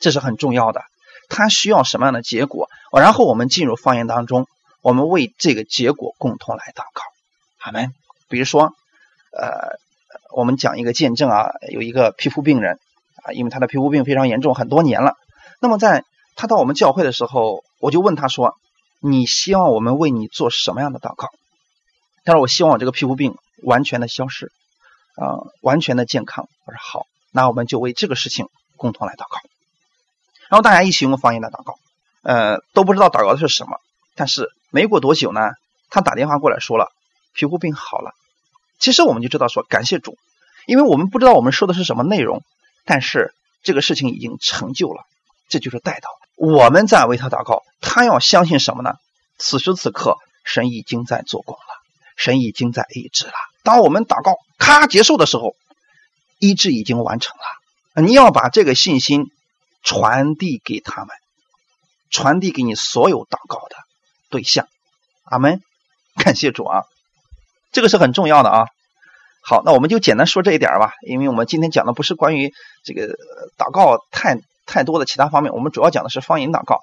这是很重要的。他需要什么样的结果？然后我们进入方言当中，我们为这个结果共同来祷告。好没？比如说，呃，我们讲一个见证啊，有一个皮肤病人啊，因为他的皮肤病非常严重，很多年了。那么在他到我们教会的时候，我就问他说。你希望我们为你做什么样的祷告？他说：“我希望我这个皮肤病完全的消失，啊，完全的健康。”我说：“好，那我们就为这个事情共同来祷告。”然后大家一起用方言来祷告，呃，都不知道祷告的是什么。但是没过多久呢，他打电话过来说了，皮肤病好了。其实我们就知道说感谢主，因为我们不知道我们说的是什么内容，但是这个事情已经成就了，这就是带到。我们在为他祷告，他要相信什么呢？此时此刻，神已经在做工了，神已经在医治了。当我们祷告咔结束的时候，医治已经完成了。你要把这个信心传递给他们，传递给你所有祷告的对象。阿门，感谢主啊，这个是很重要的啊。好，那我们就简单说这一点吧，因为我们今天讲的不是关于这个祷告太。太多的其他方面，我们主要讲的是方言祷告。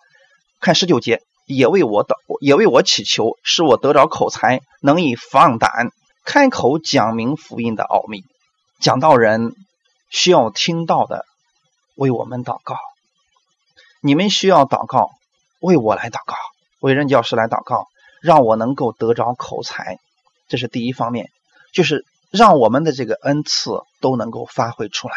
看十九节，也为我祷，也为我祈求，使我得着口才，能以放胆开口讲明福音的奥秘。讲道人需要听到的，为我们祷告。你们需要祷告，为我来祷告，为任教师来祷告，让我能够得着口才。这是第一方面，就是让我们的这个恩赐都能够发挥出来。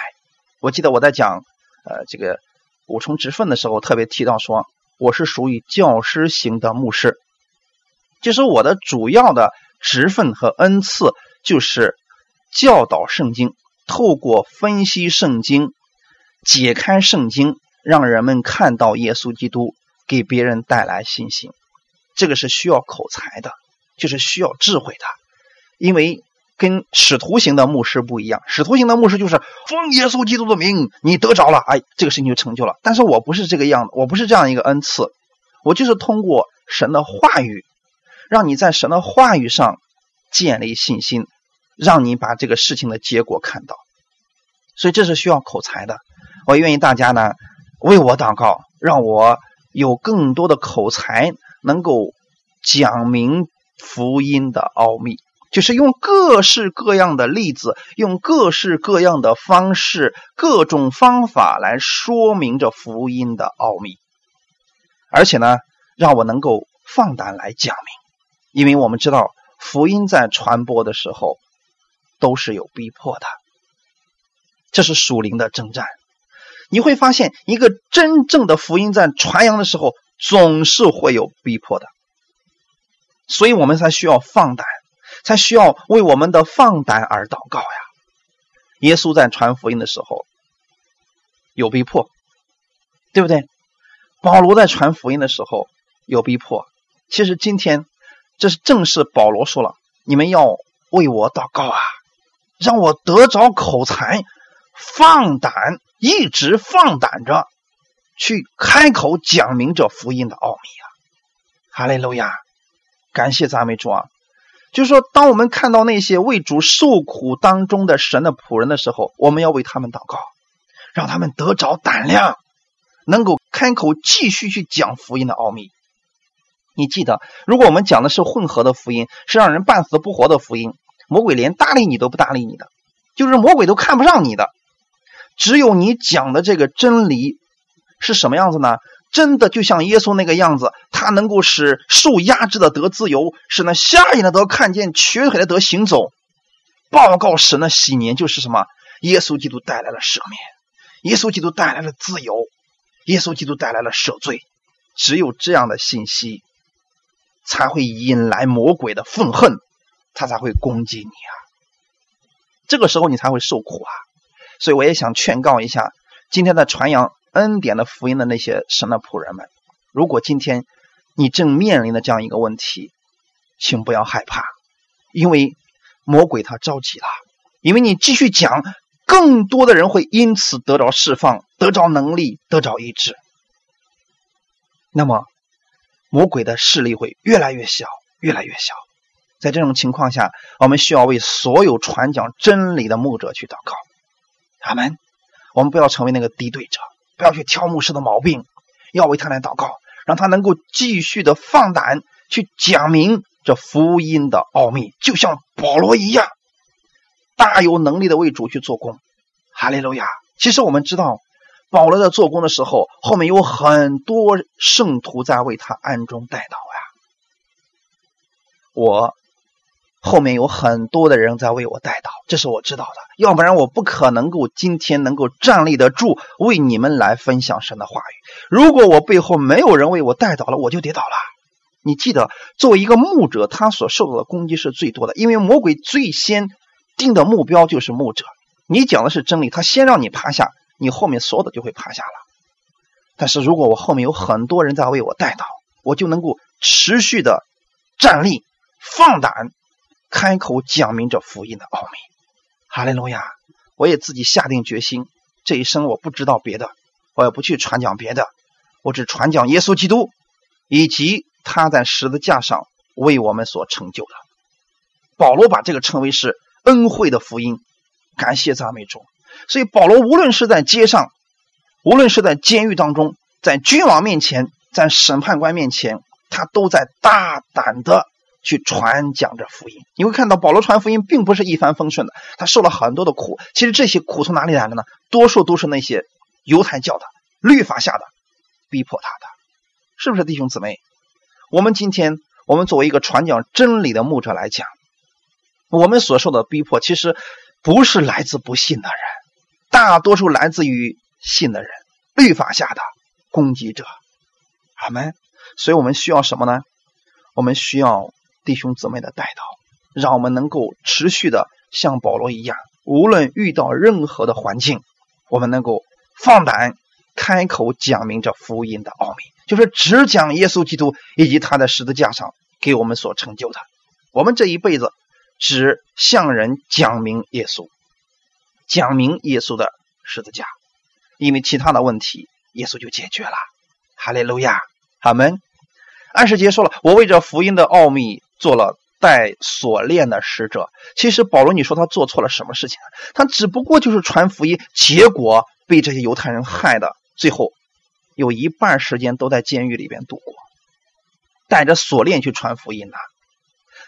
我记得我在讲呃这个五重职分的时候，特别提到说，我是属于教师型的牧师，就是我的主要的职分和恩赐就是教导圣经，透过分析圣经、解开圣经，让人们看到耶稣基督，给别人带来信心。这个是需要口才的，就是需要智慧的，因为跟使徒型的牧师不一样。使徒型的牧师就是奉耶稣基督的名，你得着了，哎，这个事情就成就了。但是我不是这个样子，我不是这样一个恩赐，我就是通过神的话语，让你在神的话语上建立信心，让你把这个事情的结果看到。所以这是需要口才的。我愿意大家呢为我祷告，让我有更多的口才。能够讲明福音的奥秘，就是用各式各样的例子，用各式各样的方式，各种方法来说明着福音的奥秘。而且呢，让我能够放胆来讲明，因为我们知道福音在传播的时候都是有逼迫的，这是属灵的征战。你会发现，一个真正的福音在传扬的时候。总是会有逼迫的，所以我们才需要放胆，才需要为我们的放胆而祷告呀。耶稣在传福音的时候有逼迫，对不对？保罗在传福音的时候有逼迫。其实今天这是正是保罗说了：“你们要为我祷告啊，让我得着口才，放胆，一直放胆着。”去开口讲明这福音的奥秘啊！哈利路亚，感谢赞美主啊！就是说，当我们看到那些为主受苦当中的神的仆人的时候，我们要为他们祷告，让他们得着胆量，能够开口继续去讲福音的奥秘。你记得，如果我们讲的是混合的福音，是让人半死不活的福音，魔鬼连搭理你都不搭理你的，就是魔鬼都看不上你的。只有你讲的这个真理。是什么样子呢？真的就像耶稣那个样子，他能够使受压制的得自由，使那瞎眼的得看见，瘸腿的得行走。报告神的喜年就是什么？耶稣基督带来了赦免，耶稣基督带来了自由，耶稣基督带来了赦罪。只有这样的信息，才会引来魔鬼的愤恨，他才会攻击你啊！这个时候你才会受苦啊！所以我也想劝告一下今天的传扬。恩典的福音的那些神的仆人们，如果今天你正面临的这样一个问题，请不要害怕，因为魔鬼他着急了，因为你继续讲，更多的人会因此得着释放，得着能力，得着医治。那么魔鬼的势力会越来越小，越来越小。在这种情况下，我们需要为所有传讲真理的牧者去祷告。阿门。我们不要成为那个敌对者。不要去挑牧师的毛病，要为他来祷告，让他能够继续的放胆去讲明这福音的奥秘，就像保罗一样，大有能力的为主去做工。哈利路亚！其实我们知道，保罗在做工的时候，后面有很多圣徒在为他暗中带祷呀。我。后面有很多的人在为我带祷，这是我知道的。要不然我不可能够今天能够站立得住，为你们来分享神的话语。如果我背后没有人为我带祷了，我就跌倒了。你记得，作为一个牧者，他所受到的攻击是最多的，因为魔鬼最先定的目标就是牧者。你讲的是真理，他先让你趴下，你后面所有的就会趴下了。但是如果我后面有很多人在为我带祷，我就能够持续的站立，放胆。开口讲明这福音的奥秘，哈利路亚！我也自己下定决心，这一生我不知道别的，我也不去传讲别的，我只传讲耶稣基督以及他在十字架上为我们所成就的。保罗把这个称为是恩惠的福音，感谢赞美主。所以保罗无论是在街上，无论是在监狱当中，在君王面前，在审判官面前，他都在大胆的。去传讲着福音，你会看到保罗传福音并不是一帆风顺的，他受了很多的苦。其实这些苦从哪里来的呢？多数都是那些犹太教的律法下的逼迫他的，是不是弟兄姊妹？我们今天，我们作为一个传讲真理的牧者来讲，我们所受的逼迫，其实不是来自不信的人，大多数来自于信的人，律法下的攻击者。阿门。所以我们需要什么呢？我们需要弟兄姊妹的带导，让我们能够持续的像保罗一样，无论遇到任何的环境，我们能够放胆开口讲明这福音的奥秘，就是只讲耶稣基督以及他在十字架上给我们所成就的。我们这一辈子。只向人讲明耶稣，讲明耶稣的十字架，因为其他的问题耶稣就解决了。哈利路亚，阿门。二十节说了，我为这福音的奥秘做了带锁链的使者。其实保罗，你说他做错了什么事情？他只不过就是传福音，结果被这些犹太人害的，最后有一半时间都在监狱里边度过，带着锁链去传福音呢。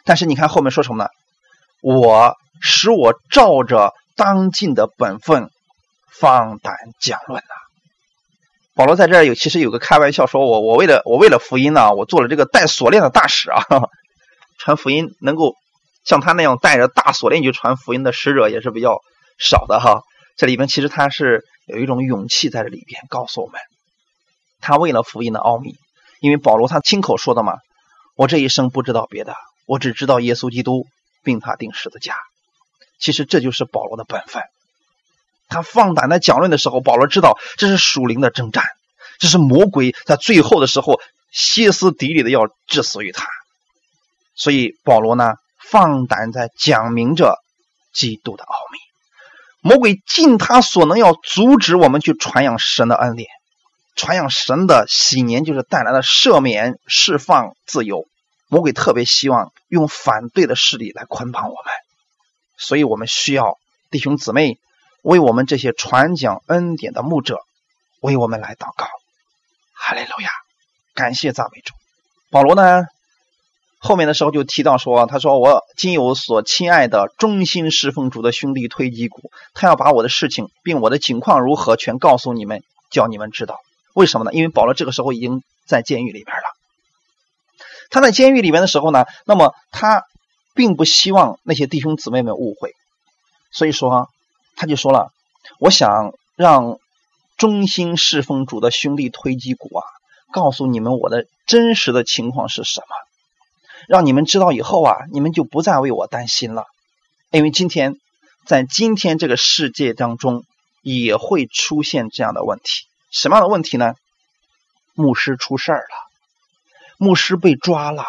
但是你看后面说什么呢？我使我照着当尽的本分，放胆讲论呐。保罗在这儿有其实有个开玩笑，说我我为了我为了福音呢，我做了这个带锁链的大使啊。传福音能够像他那样带着大锁链去传福音的使者也是比较少的哈。这里边其实他是有一种勇气在这里边告诉我们，他为了福音的奥秘，因为保罗他亲口说的嘛，我这一生不知道别的，我只知道耶稣基督。并他定十字架，其实这就是保罗的本分。他放胆的讲论的时候，保罗知道这是属灵的征战，这是魔鬼在最后的时候歇斯底里的要致死于他。所以保罗呢，放胆在讲明着基督的奥秘。魔鬼尽他所能要阻止我们去传扬神的恩典，传扬神的喜年，就是带来了赦免、释放、自由。魔鬼特别希望用反对的势力来捆绑我们，所以我们需要弟兄姊妹为我们这些传讲恩典的牧者为我们来祷告。哈利路亚，感谢赞美主。保罗呢，后面的时候就提到说：“他说我今有所亲爱的忠心侍奉主的兄弟推基谷，他要把我的事情并我的情况如何全告诉你们，叫你们知道。为什么呢？因为保罗这个时候已经在监狱里边了。”他在监狱里面的时候呢，那么他并不希望那些弟兄姊妹们误会，所以说他就说了：“我想让忠心侍奉主的兄弟推基谷啊，告诉你们我的真实的情况是什么，让你们知道以后啊，你们就不再为我担心了。因为今天在今天这个世界当中也会出现这样的问题，什么样的问题呢？牧师出事儿了。”牧师被抓了，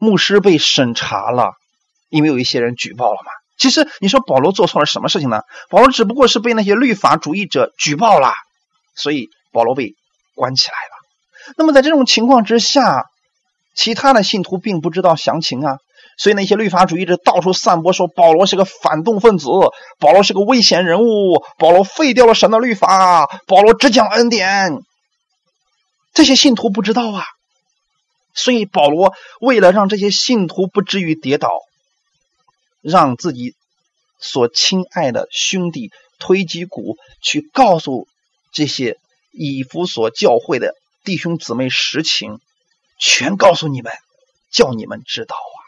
牧师被审查了，因为有一些人举报了嘛。其实你说保罗做错了什么事情呢？保罗只不过是被那些律法主义者举报了，所以保罗被关起来了。那么在这种情况之下，其他的信徒并不知道详情啊，所以那些律法主义者到处散播说保罗是个反动分子，保罗是个危险人物，保罗废掉了神的律法，保罗只讲恩典。这些信徒不知道啊。所以保罗为了让这些信徒不至于跌倒，让自己所亲爱的兄弟推基谷去告诉这些以弗所教会的弟兄姊妹实情，全告诉你们，叫你们知道啊。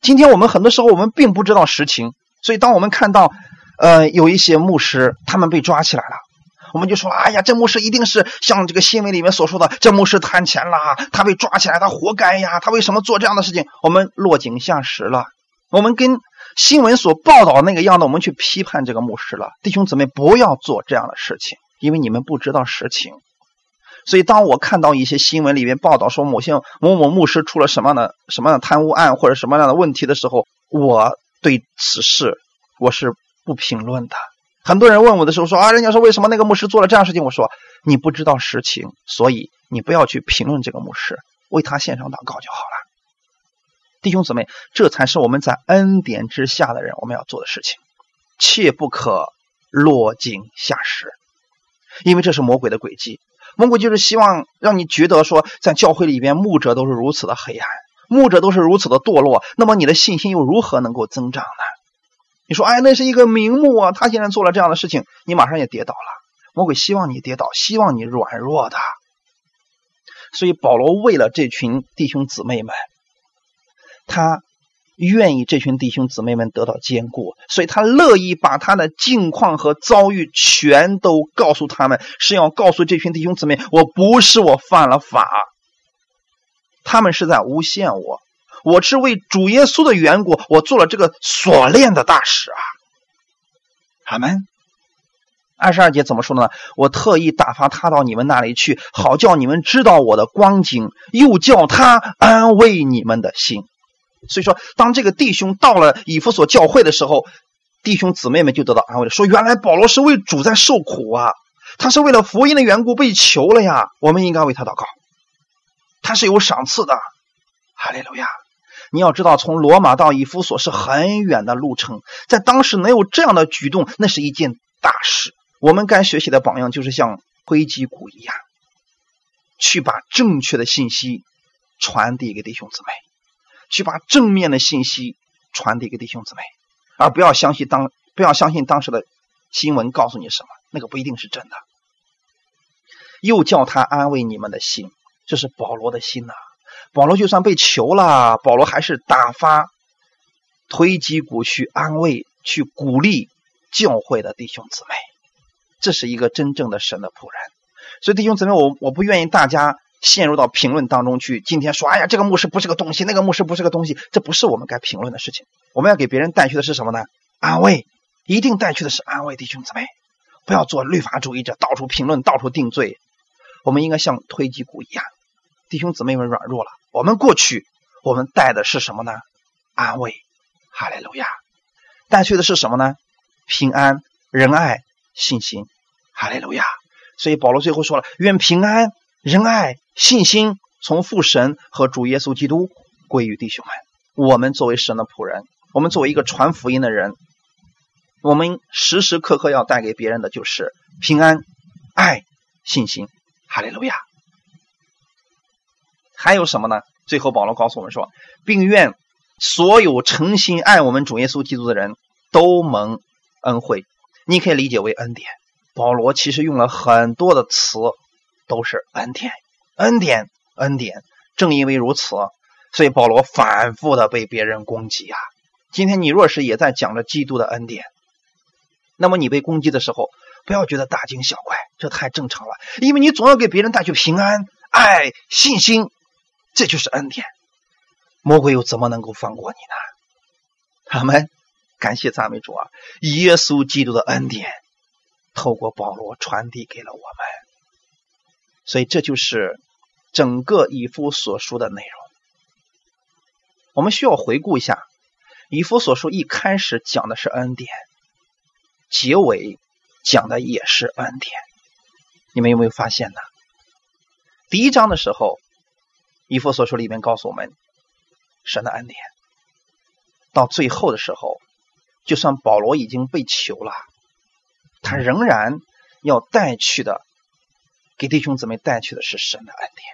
今天我们很多时候我们并不知道实情，所以当我们看到呃有一些牧师他们被抓起来了。我们就说：“哎呀，这牧师一定是像这个新闻里面所说的，这牧师贪钱啦，他被抓起来，他活该呀！他为什么做这样的事情？”我们落井下石了，我们跟新闻所报道那个样的，我们去批判这个牧师了。弟兄姊妹，不要做这样的事情，因为你们不知道实情。所以，当我看到一些新闻里面报道说某些某某牧师出了什么样的什么样的贪污案或者什么样的问题的时候，我对此事我是不评论的。很多人问我的时候说啊，人家说为什么那个牧师做了这样事情？我说你不知道实情，所以你不要去评论这个牧师，为他献上祷告就好了。弟兄姊妹，这才是我们在恩典之下的人我们要做的事情，切不可落井下石，因为这是魔鬼的诡计。魔鬼就是希望让你觉得说，在教会里边牧者都是如此的黑暗，牧者都是如此的堕落，那么你的信心又如何能够增长呢？你说，哎，那是一个名目啊！他现在做了这样的事情，你马上也跌倒了。魔鬼希望你跌倒，希望你软弱的。所以保罗为了这群弟兄姊妹们，他愿意这群弟兄姊妹们得到坚固，所以他乐意把他的境况和遭遇全都告诉他们，是要告诉这群弟兄姊妹，我不是我犯了法，他们是在诬陷我，我是为主耶稣的缘故，我做了这个锁链的大使啊。阿门。二十二节怎么说呢？我特意打发他到你们那里去，好叫你们知道我的光景，又叫他安慰你们的心。所以说，当这个弟兄到了以弗所教会的时候，弟兄姊妹们就得到安慰了。说原来保罗是为主在受苦啊，他是为了福音的缘故被囚了呀。我们应该为他祷告，他是有赏赐的。哈利路亚！你要知道，从罗马到以弗所是很远的路程，在当时能有这样的举动，那是一件大事。我们该学习的榜样就是像推基鼓一样，去把正确的信息传递给弟兄姊妹，去把正面的信息传递给弟兄姊妹，而不要相信当不要相信当时的新闻告诉你什么，那个不一定是真的。又叫他安慰你们的心，这是保罗的心呐。保罗就算被囚了，保罗还是打发推基鼓去安慰、去鼓励教会的弟兄姊妹。这是一个真正的神的仆人，所以弟兄姊妹，我我不愿意大家陷入到评论当中去。今天说，哎呀，这个牧师不是个东西，那个牧师不是个东西，这不是我们该评论的事情。我们要给别人带去的是什么呢？安慰，一定带去的是安慰。弟兄姊妹，不要做律法主义者，到处评论，到处定罪。我们应该像推基鼓一样，弟兄姊妹们软弱了，我们过去，我们带的是什么呢？安慰，哈利路亚，带去的是什么呢？平安、仁爱。信心，哈利路亚！所以保罗最后说了：“愿平安、仁爱、信心从父神和主耶稣基督归于弟兄们。”我们作为神的仆人，我们作为一个传福音的人，我们时时刻刻要带给别人的就是平安、爱、信心，哈利路亚！还有什么呢？最后保罗告诉我们说：“并愿所有诚心爱我们主耶稣基督的人都蒙恩惠。”你可以理解为恩典。保罗其实用了很多的词，都是恩典、恩典、恩典。正因为如此，所以保罗反复的被别人攻击啊。今天你若是也在讲着基督的恩典，那么你被攻击的时候，不要觉得大惊小怪，这太正常了。因为你总要给别人带去平安、爱、信心，这就是恩典。魔鬼又怎么能够放过你呢？他们。感谢赞美主啊！耶稣基督的恩典透过保罗传递给了我们，所以这就是整个以夫所书的内容。我们需要回顾一下，以夫所书一开始讲的是恩典，结尾讲的也是恩典。你们有没有发现呢？第一章的时候，以夫所书里面告诉我们神的恩典，到最后的时候。就算保罗已经被囚了，他仍然要带去的，给弟兄姊妹带去的是神的恩典。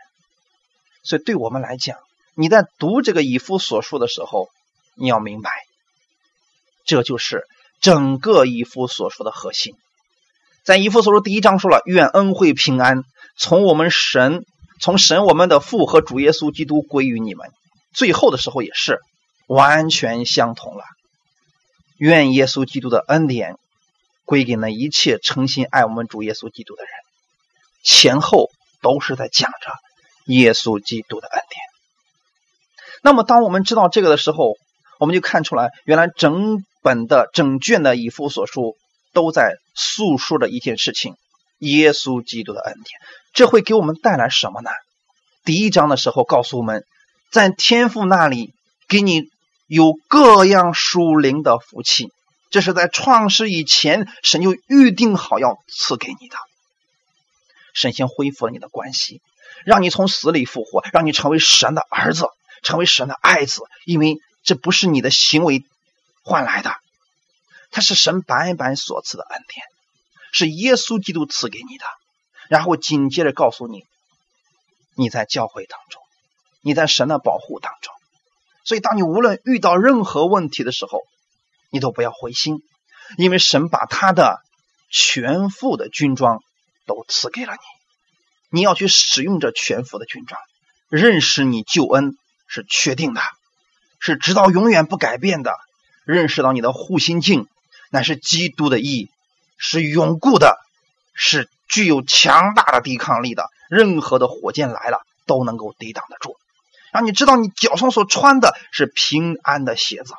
所以，对我们来讲，你在读这个以夫所述的时候，你要明白，这就是整个以夫所说的核心。在以夫所说第一章说了，愿恩惠平安从我们神，从神我们的父和主耶稣基督归于你们。最后的时候也是完全相同了。愿耶稣基督的恩典归给那一切诚心爱我们主耶稣基督的人。前后都是在讲着耶稣基督的恩典。那么，当我们知道这个的时候，我们就看出来，原来整本的整卷的以弗所书都在诉说着一件事情：耶稣基督的恩典。这会给我们带来什么呢？第一章的时候告诉我们，在天父那里给你。有各样属灵的福气，这是在创世以前，神就预定好要赐给你的。神先恢复了你的关系，让你从死里复活，让你成为神的儿子，成为神的爱子。因为这不是你的行为换来的，它是神白白所赐的恩典，是耶稣基督赐给你的。然后紧接着告诉你，你在教会当中，你在神的保护当中。所以，当你无论遇到任何问题的时候，你都不要灰心，因为神把他的全副的军装都赐给了你，你要去使用这全副的军装，认识你救恩是确定的，是直到永远不改变的；认识到你的护心镜乃是基督的义，是永固的，是具有强大的抵抗力的。任何的火箭来了都能够抵挡得住。让你知道你脚上所穿的是平安的鞋子，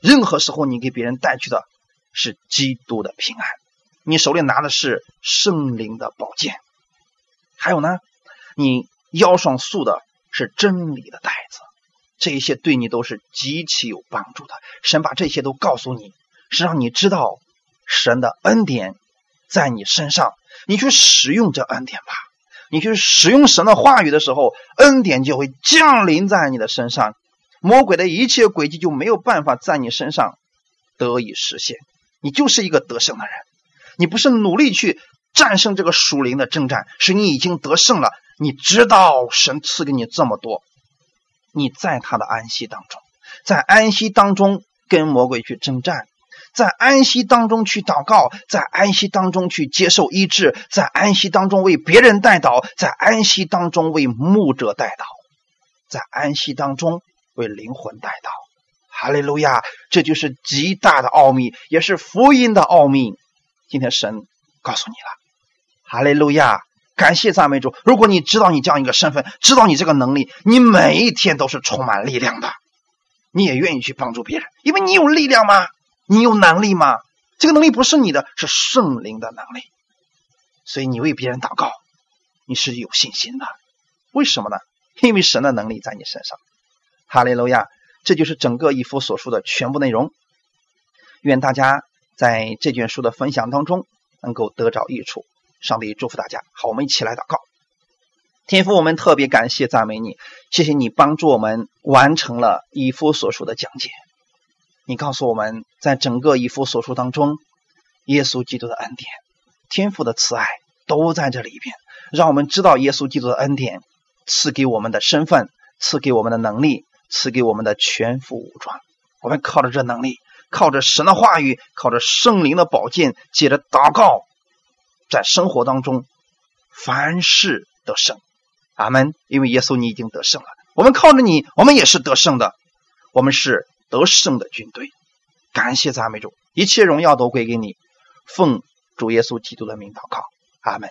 任何时候你给别人带去的是基督的平安。你手里拿的是圣灵的宝剑，还有呢，你腰上束的是真理的带子，这一些对你都是极其有帮助的。神把这些都告诉你，是让你知道神的恩典在你身上，你去使用这恩典吧。你去使用神的话语的时候，恩典就会降临在你的身上，魔鬼的一切诡计就没有办法在你身上得以实现。你就是一个得胜的人。你不是努力去战胜这个属灵的征战，是你已经得胜了。你知道神赐给你这么多，你在他的安息当中，在安息当中跟魔鬼去征战，在安息当中去祷告，在安息当中去接受医治，在安息当中为别人代祷，在安息当中为牧者代祷，在安息当中为灵魂代祷。哈利路亚！这就是极大的奥秘，也是福音的奥秘。今天神告诉你了，哈利路亚，感谢赞美主。如果你知道你这样一个身份，知道你这个能力，你每一天都是充满力量的，你也愿意去帮助别人，因为你有力量吗？你有能力吗？这个能力不是你的，是圣灵的能力。所以你为别人祷告，你是有信心的。为什么呢？因为神的能力在你身上。哈利路亚，这就是整个一夫所述的全部内容。愿大家。在这卷书的分享当中，能够得着益处。上帝祝福大家。好，我们一起来祷告。天父，我们特别感谢赞美你，谢谢你帮助我们完成了以夫所述的讲解。你告诉我们在整个以夫所述当中，耶稣基督的恩典、天父的慈爱都在这里边，让我们知道耶稣基督的恩典赐给我们的身份，赐给我们的能力，赐给我们的全副武装。我们靠着这能力。靠着神的话语，靠着圣灵的宝剑，接着祷告，在生活当中凡事得胜。阿门。因为耶稣你已经得胜了，我们靠着你，我们也是得胜的。我们是得胜的军队。感谢赞美主，一切荣耀都归给你。奉主耶稣基督的名祷告，阿门。